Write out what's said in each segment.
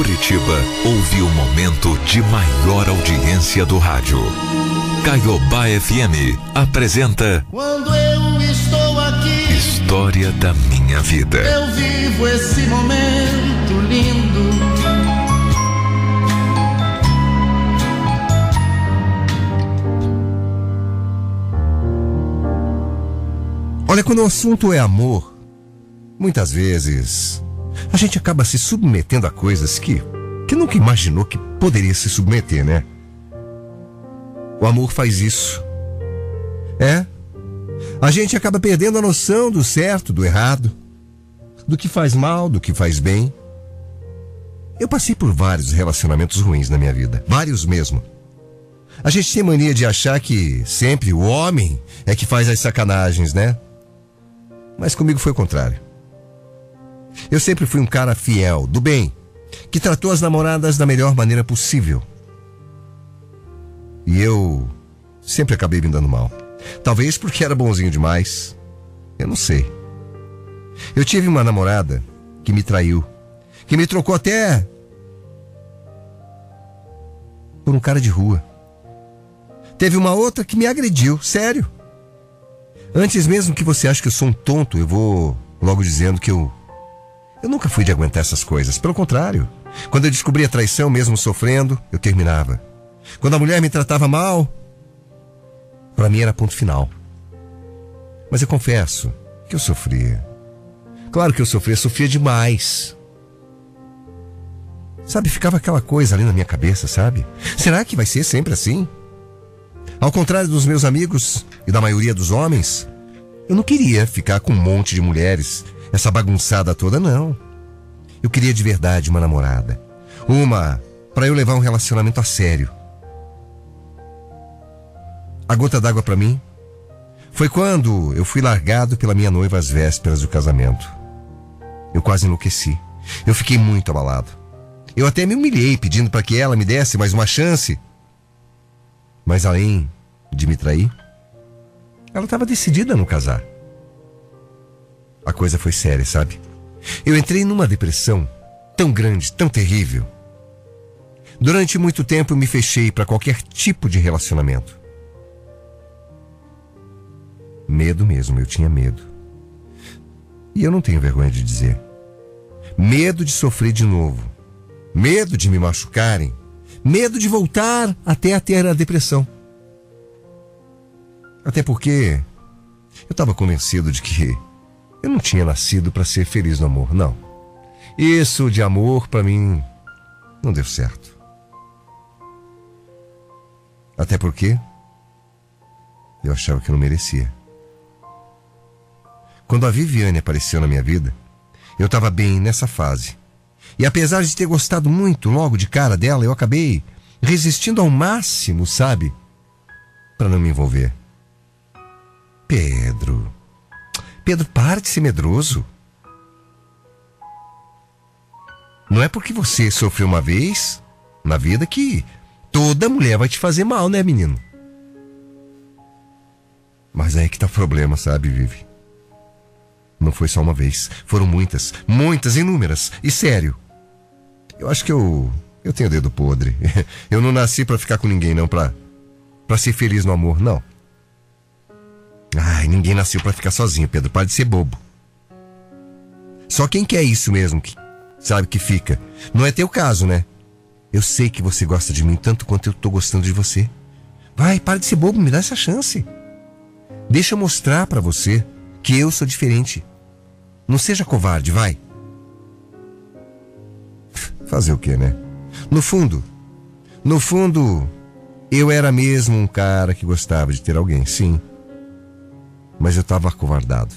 Curitiba ouve o momento de maior audiência do rádio. Caiobá FM apresenta Quando eu estou aqui, História da Minha Vida. eu vivo esse momento lindo. Olha, quando o assunto é amor, muitas vezes a gente acaba se submetendo a coisas que, que nunca imaginou que poderia se submeter, né? O amor faz isso. É. A gente acaba perdendo a noção do certo, do errado, do que faz mal, do que faz bem. Eu passei por vários relacionamentos ruins na minha vida, vários mesmo. A gente tem mania de achar que sempre o homem é que faz as sacanagens, né? Mas comigo foi o contrário. Eu sempre fui um cara fiel, do bem, que tratou as namoradas da melhor maneira possível. E eu sempre acabei me dando mal. Talvez porque era bonzinho demais. Eu não sei. Eu tive uma namorada que me traiu, que me trocou até por um cara de rua. Teve uma outra que me agrediu, sério. Antes mesmo que você ache que eu sou um tonto, eu vou logo dizendo que eu. Eu nunca fui de aguentar essas coisas. Pelo contrário. Quando eu descobri a traição, mesmo sofrendo, eu terminava. Quando a mulher me tratava mal, para mim era ponto final. Mas eu confesso que eu sofria. Claro que eu sofria, sofria demais. Sabe, ficava aquela coisa ali na minha cabeça, sabe? Será que vai ser sempre assim? Ao contrário dos meus amigos e da maioria dos homens, eu não queria ficar com um monte de mulheres, essa bagunçada toda, não. Eu queria de verdade uma namorada. Uma para eu levar um relacionamento a sério. A gota d'água para mim foi quando eu fui largado pela minha noiva às vésperas do casamento. Eu quase enlouqueci. Eu fiquei muito abalado. Eu até me humilhei pedindo para que ela me desse mais uma chance. Mas além de me trair, ela estava decidida a não casar. A coisa foi séria, sabe? Eu entrei numa depressão tão grande, tão terrível. Durante muito tempo eu me fechei para qualquer tipo de relacionamento. Medo mesmo, eu tinha medo. E eu não tenho vergonha de dizer. Medo de sofrer de novo. Medo de me machucarem. Medo de voltar até a ter a depressão. Até porque eu estava convencido de que eu não tinha nascido para ser feliz no amor, não. Isso de amor para mim não deu certo. Até porque eu achava que eu não merecia. Quando a Viviane apareceu na minha vida, eu estava bem nessa fase. E apesar de ter gostado muito logo de cara dela, eu acabei resistindo ao máximo, sabe? Para não me envolver. Pedro. Pedro, para de ser medroso. Não é porque você sofreu uma vez na vida que toda mulher vai te fazer mal, né, menino? Mas aí que tá o problema, sabe, Vivi? Não foi só uma vez, foram muitas, muitas, inúmeras. E sério, eu acho que eu eu tenho dedo podre. Eu não nasci para ficar com ninguém não, para para ser feliz no amor, não. Ai, ninguém nasceu para ficar sozinho, Pedro. Para de ser bobo. Só quem quer isso mesmo, que sabe que fica. Não é teu caso, né? Eu sei que você gosta de mim tanto quanto eu tô gostando de você. Vai, para de ser bobo, me dá essa chance. Deixa eu mostrar para você que eu sou diferente. Não seja covarde, vai. Fazer o quê, né? No fundo, no fundo, eu era mesmo um cara que gostava de ter alguém, sim. Mas eu estava acovardado.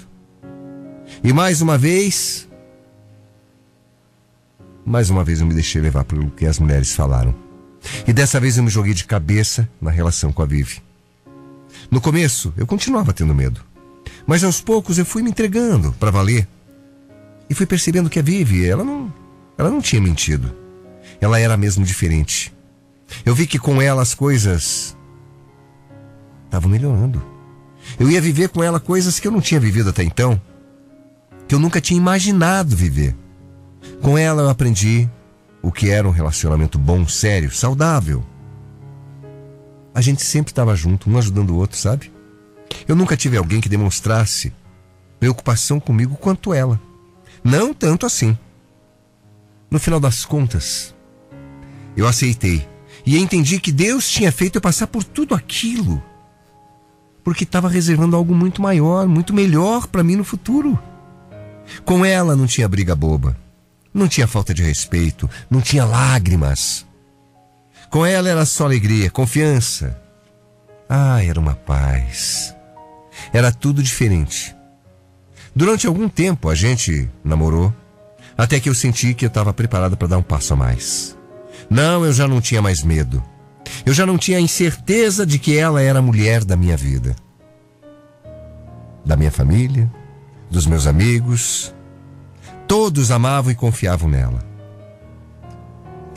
E mais uma vez, mais uma vez eu me deixei levar pelo que as mulheres falaram. E dessa vez eu me joguei de cabeça na relação com a Vivi. No começo, eu continuava tendo medo. Mas aos poucos eu fui me entregando para valer. E fui percebendo que a Vivi, ela não, ela não tinha mentido. Ela era mesmo diferente. Eu vi que com ela as coisas estavam melhorando. Eu ia viver com ela coisas que eu não tinha vivido até então, que eu nunca tinha imaginado viver. Com ela eu aprendi o que era um relacionamento bom, sério, saudável, a gente sempre estava junto, um ajudando o outro, sabe? Eu nunca tive alguém que demonstrasse preocupação comigo quanto ela. Não tanto assim. No final das contas, eu aceitei e entendi que Deus tinha feito eu passar por tudo aquilo porque estava reservando algo muito maior, muito melhor para mim no futuro. Com ela não tinha briga boba, não tinha falta de respeito, não tinha lágrimas. Com ela era só alegria, confiança. Ah, era uma paz. Era tudo diferente. Durante algum tempo a gente namorou, até que eu senti que eu estava preparado para dar um passo a mais. Não, eu já não tinha mais medo. Eu já não tinha a incerteza de que ela era a mulher da minha vida. Da minha família, dos meus amigos. Todos amavam e confiavam nela.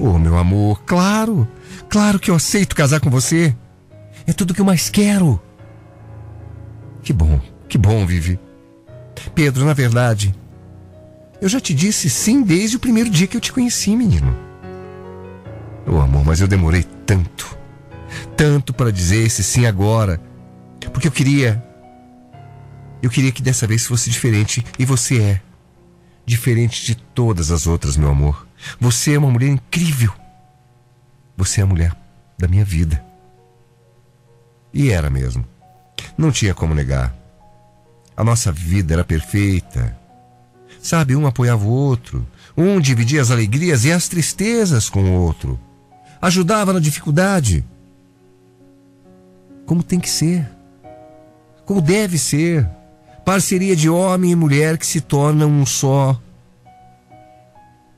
Oh, meu amor, claro, claro que eu aceito casar com você. É tudo que eu mais quero. Que bom, que bom, Vivi. Pedro, na verdade, eu já te disse sim desde o primeiro dia que eu te conheci, menino. Oh, amor, mas eu demorei tanto, tanto para dizer esse sim agora, porque eu queria, eu queria que dessa vez fosse diferente e você é diferente de todas as outras, meu amor. Você é uma mulher incrível. Você é a mulher da minha vida. E era mesmo. Não tinha como negar. A nossa vida era perfeita. Sabe, um apoiava o outro, um dividia as alegrias e as tristezas com o outro ajudava na dificuldade. Como tem que ser. Como deve ser. Parceria de homem e mulher que se tornam um só.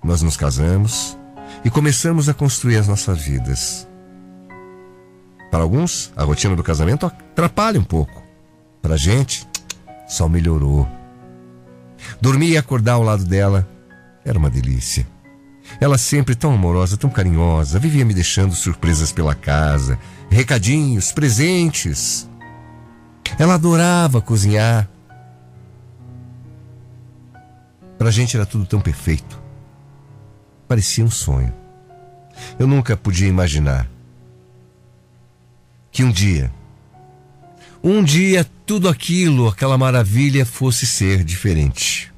Nós nos casamos e começamos a construir as nossas vidas. Para alguns, a rotina do casamento atrapalha um pouco. Para a gente, só melhorou. Dormir e acordar ao lado dela era uma delícia. Ela sempre tão amorosa, tão carinhosa, vivia me deixando surpresas pela casa, recadinhos, presentes. Ela adorava cozinhar. Pra gente era tudo tão perfeito. Parecia um sonho. Eu nunca podia imaginar que um dia, um dia tudo aquilo, aquela maravilha fosse ser diferente.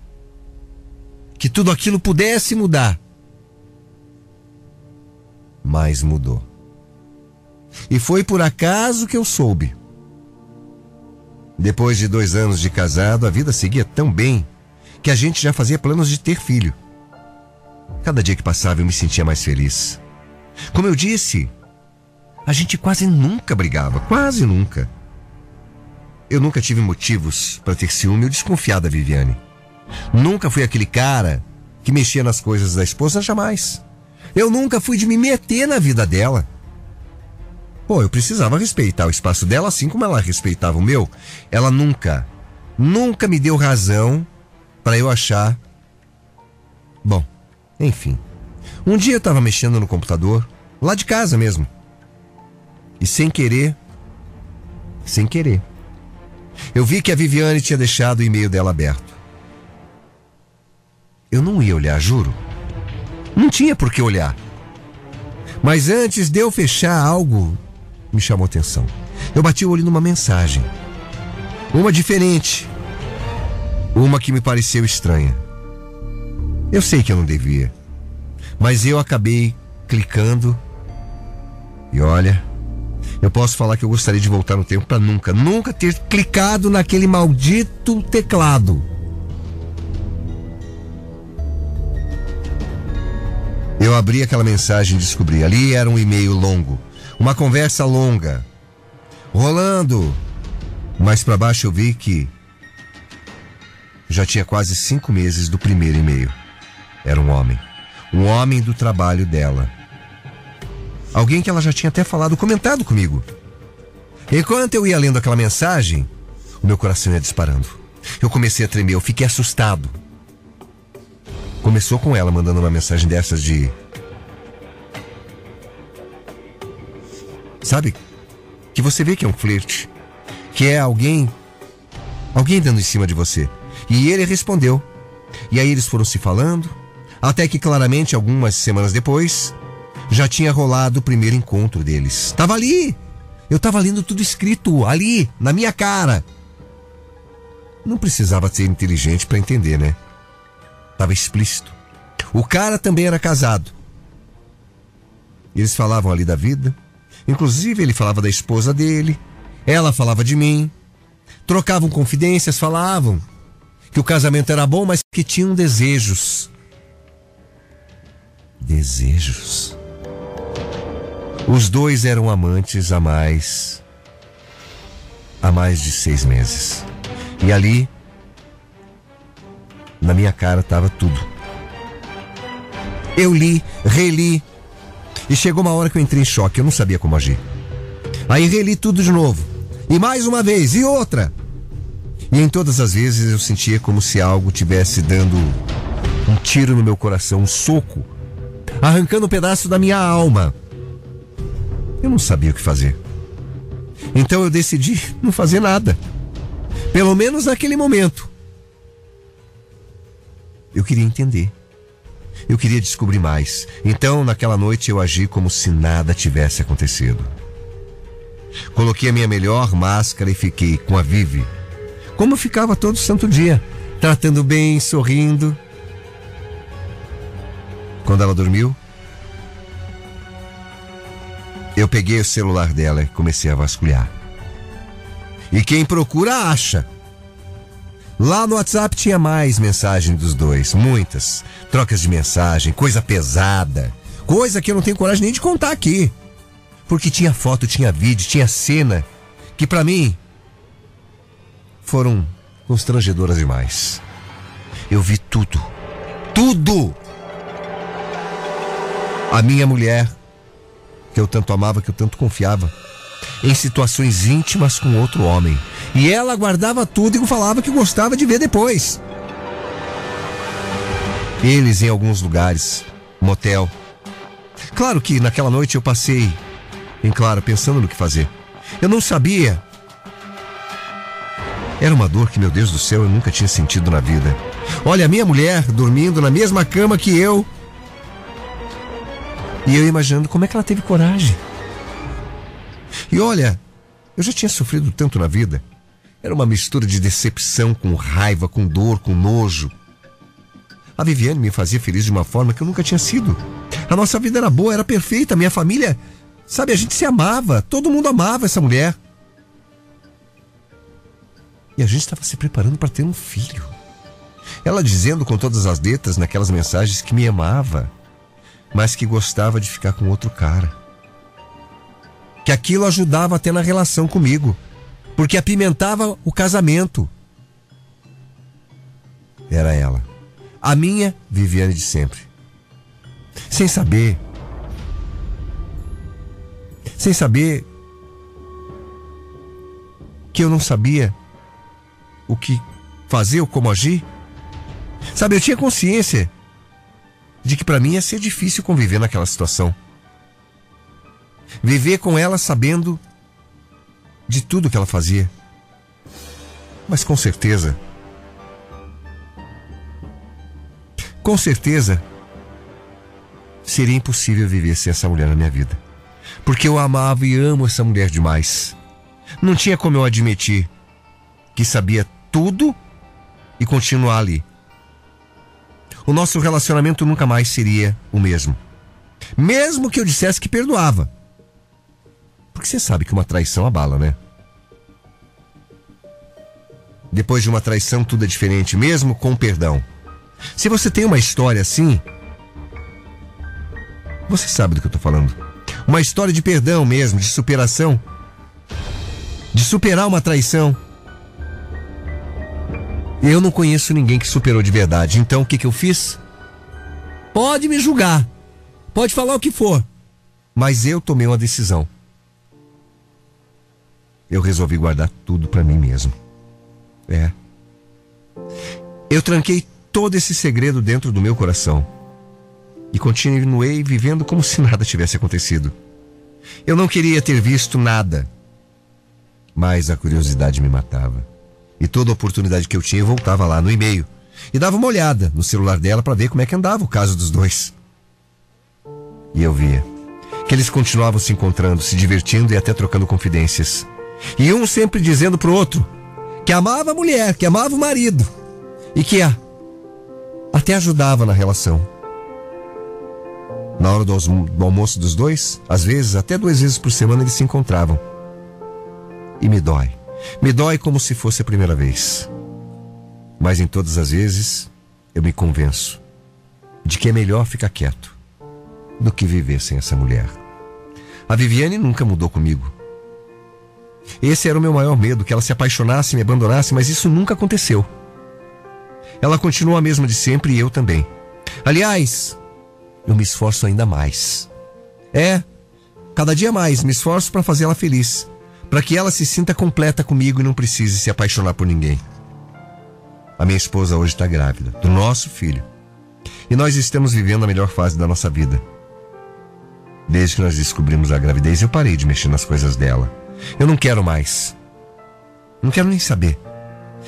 Que tudo aquilo pudesse mudar mas mudou. E foi por acaso que eu soube. Depois de dois anos de casado, a vida seguia tão bem que a gente já fazia planos de ter filho. Cada dia que passava eu me sentia mais feliz. Como eu disse, a gente quase nunca brigava, quase nunca. Eu nunca tive motivos para ter ciúme ou desconfiar da Viviane. Nunca fui aquele cara que mexia nas coisas da esposa, jamais. Eu nunca fui de me meter na vida dela. Pô, eu precisava respeitar o espaço dela assim como ela respeitava o meu. Ela nunca, nunca me deu razão para eu achar. Bom, enfim. Um dia eu estava mexendo no computador, lá de casa mesmo. E sem querer, sem querer, eu vi que a Viviane tinha deixado o e-mail dela aberto. Eu não ia olhar, juro. Não tinha por que olhar. Mas antes de eu fechar algo, me chamou atenção. Eu bati o olho numa mensagem. Uma diferente. Uma que me pareceu estranha. Eu sei que eu não devia. Mas eu acabei clicando. E olha, eu posso falar que eu gostaria de voltar no tempo para nunca, nunca ter clicado naquele maldito teclado. Eu abri aquela mensagem e descobri. Ali era um e-mail longo. Uma conversa longa. Rolando. Mais para baixo eu vi que já tinha quase cinco meses do primeiro e-mail. Era um homem. Um homem do trabalho dela. Alguém que ela já tinha até falado, comentado comigo. Enquanto eu ia lendo aquela mensagem, o meu coração ia disparando. Eu comecei a tremer, eu fiquei assustado. Começou com ela mandando uma mensagem dessas de. Sabe? Que você vê que é um flerte. Que é alguém. Alguém dando em cima de você. E ele respondeu. E aí eles foram se falando. Até que claramente, algumas semanas depois, já tinha rolado o primeiro encontro deles. Tava ali! Eu tava lendo tudo escrito ali, na minha cara. Não precisava ser inteligente para entender, né? Tava explícito. O cara também era casado. Eles falavam ali da vida. Inclusive, ele falava da esposa dele. Ela falava de mim. Trocavam confidências, falavam que o casamento era bom, mas que tinham desejos. Desejos. Os dois eram amantes há mais. há mais de seis meses. E ali, na minha cara, estava tudo. Eu li, reli, e chegou uma hora que eu entrei em choque, eu não sabia como agir. Aí reli tudo de novo. E mais uma vez, e outra. E em todas as vezes eu sentia como se algo tivesse dando um tiro no meu coração, um soco, arrancando um pedaço da minha alma. Eu não sabia o que fazer. Então eu decidi não fazer nada. Pelo menos naquele momento. Queria entender. Eu queria descobrir mais. Então, naquela noite, eu agi como se nada tivesse acontecido. Coloquei a minha melhor máscara e fiquei com a Vivi, como ficava todo santo dia, tratando bem, sorrindo. Quando ela dormiu, eu peguei o celular dela e comecei a vasculhar. E quem procura acha. Lá no WhatsApp tinha mais mensagem dos dois, muitas. Trocas de mensagem, coisa pesada. Coisa que eu não tenho coragem nem de contar aqui. Porque tinha foto, tinha vídeo, tinha cena que para mim foram constrangedoras demais. Eu vi tudo. Tudo! A minha mulher, que eu tanto amava, que eu tanto confiava, em situações íntimas com outro homem. E ela guardava tudo e falava que gostava de ver depois. Eles em alguns lugares, motel. Claro que naquela noite eu passei, em claro, pensando no que fazer. Eu não sabia. Era uma dor que, meu Deus do céu, eu nunca tinha sentido na vida. Olha, a minha mulher dormindo na mesma cama que eu. E eu imaginando como é que ela teve coragem. E olha, eu já tinha sofrido tanto na vida. Era uma mistura de decepção com raiva, com dor, com nojo. A Viviane me fazia feliz de uma forma que eu nunca tinha sido. A nossa vida era boa, era perfeita, minha família, sabe, a gente se amava, todo mundo amava essa mulher. E a gente estava se preparando para ter um filho. Ela dizendo com todas as letras naquelas mensagens que me amava, mas que gostava de ficar com outro cara que aquilo ajudava até na relação comigo, porque apimentava o casamento. Era ela, a minha Viviane de sempre. Sem saber, sem saber que eu não sabia o que fazer ou como agir. Sabe, eu tinha consciência de que para mim ia ser difícil conviver naquela situação. Viver com ela sabendo de tudo que ela fazia. Mas com certeza, com certeza, seria impossível viver sem essa mulher na minha vida. Porque eu amava e amo essa mulher demais. Não tinha como eu admitir que sabia tudo e continuar ali. O nosso relacionamento nunca mais seria o mesmo. Mesmo que eu dissesse que perdoava. Porque você sabe que uma traição abala, né? Depois de uma traição, tudo é diferente, mesmo com perdão. Se você tem uma história assim, você sabe do que eu tô falando. Uma história de perdão mesmo, de superação. De superar uma traição. Eu não conheço ninguém que superou de verdade. Então o que, que eu fiz? Pode me julgar. Pode falar o que for. Mas eu tomei uma decisão eu resolvi guardar tudo para mim mesmo. É. Eu tranquei todo esse segredo dentro do meu coração e continuei vivendo como se nada tivesse acontecido. Eu não queria ter visto nada, mas a curiosidade me matava. E toda oportunidade que eu tinha, eu voltava lá no e-mail, e dava uma olhada no celular dela para ver como é que andava o caso dos dois. E eu via que eles continuavam se encontrando, se divertindo e até trocando confidências. E um sempre dizendo pro outro que amava a mulher, que amava o marido e que a, até ajudava na relação. Na hora do, do almoço dos dois, às vezes, até duas vezes por semana eles se encontravam. E me dói. Me dói como se fosse a primeira vez. Mas em todas as vezes, eu me convenço de que é melhor ficar quieto do que viver sem essa mulher. A Viviane nunca mudou comigo. Esse era o meu maior medo, que ela se apaixonasse e me abandonasse, mas isso nunca aconteceu. Ela continua a mesma de sempre e eu também. Aliás, eu me esforço ainda mais. É, cada dia mais me esforço para fazê-la feliz, para que ela se sinta completa comigo e não precise se apaixonar por ninguém. A minha esposa hoje está grávida, do nosso filho. E nós estamos vivendo a melhor fase da nossa vida. Desde que nós descobrimos a gravidez, eu parei de mexer nas coisas dela. Eu não quero mais. Não quero nem saber.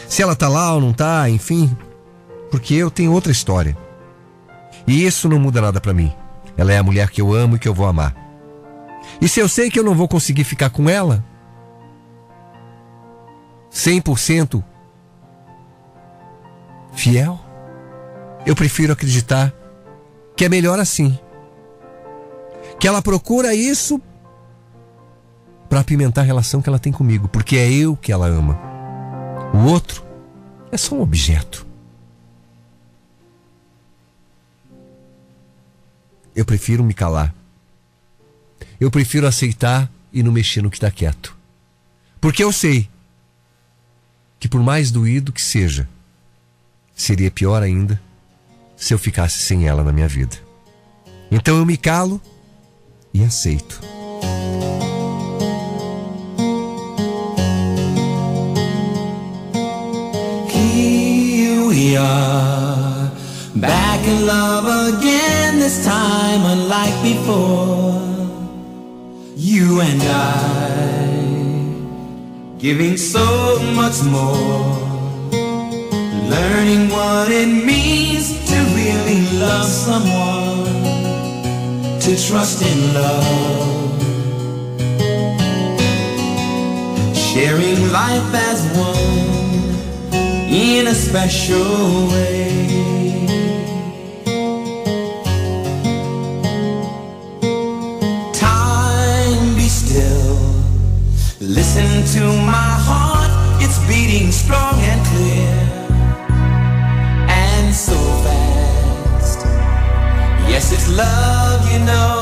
Se ela tá lá ou não tá, enfim. Porque eu tenho outra história. E isso não muda nada para mim. Ela é a mulher que eu amo e que eu vou amar. E se eu sei que eu não vou conseguir ficar com ela, 100% fiel, eu prefiro acreditar que é melhor assim. Que ela procura isso para apimentar a relação que ela tem comigo, porque é eu que ela ama. O outro é só um objeto. Eu prefiro me calar. Eu prefiro aceitar e não mexer no que está quieto. Porque eu sei que, por mais doído que seja, seria pior ainda se eu ficasse sem ela na minha vida. Então eu me calo e aceito. We are, back in love again, this time unlike before. You and I, giving so much more, learning what it means to really love someone, to trust in love. Sharing life as one in a special way. Time be still. Listen to my heart, it's beating strong and clear. And so fast. Yes, it's love, you know.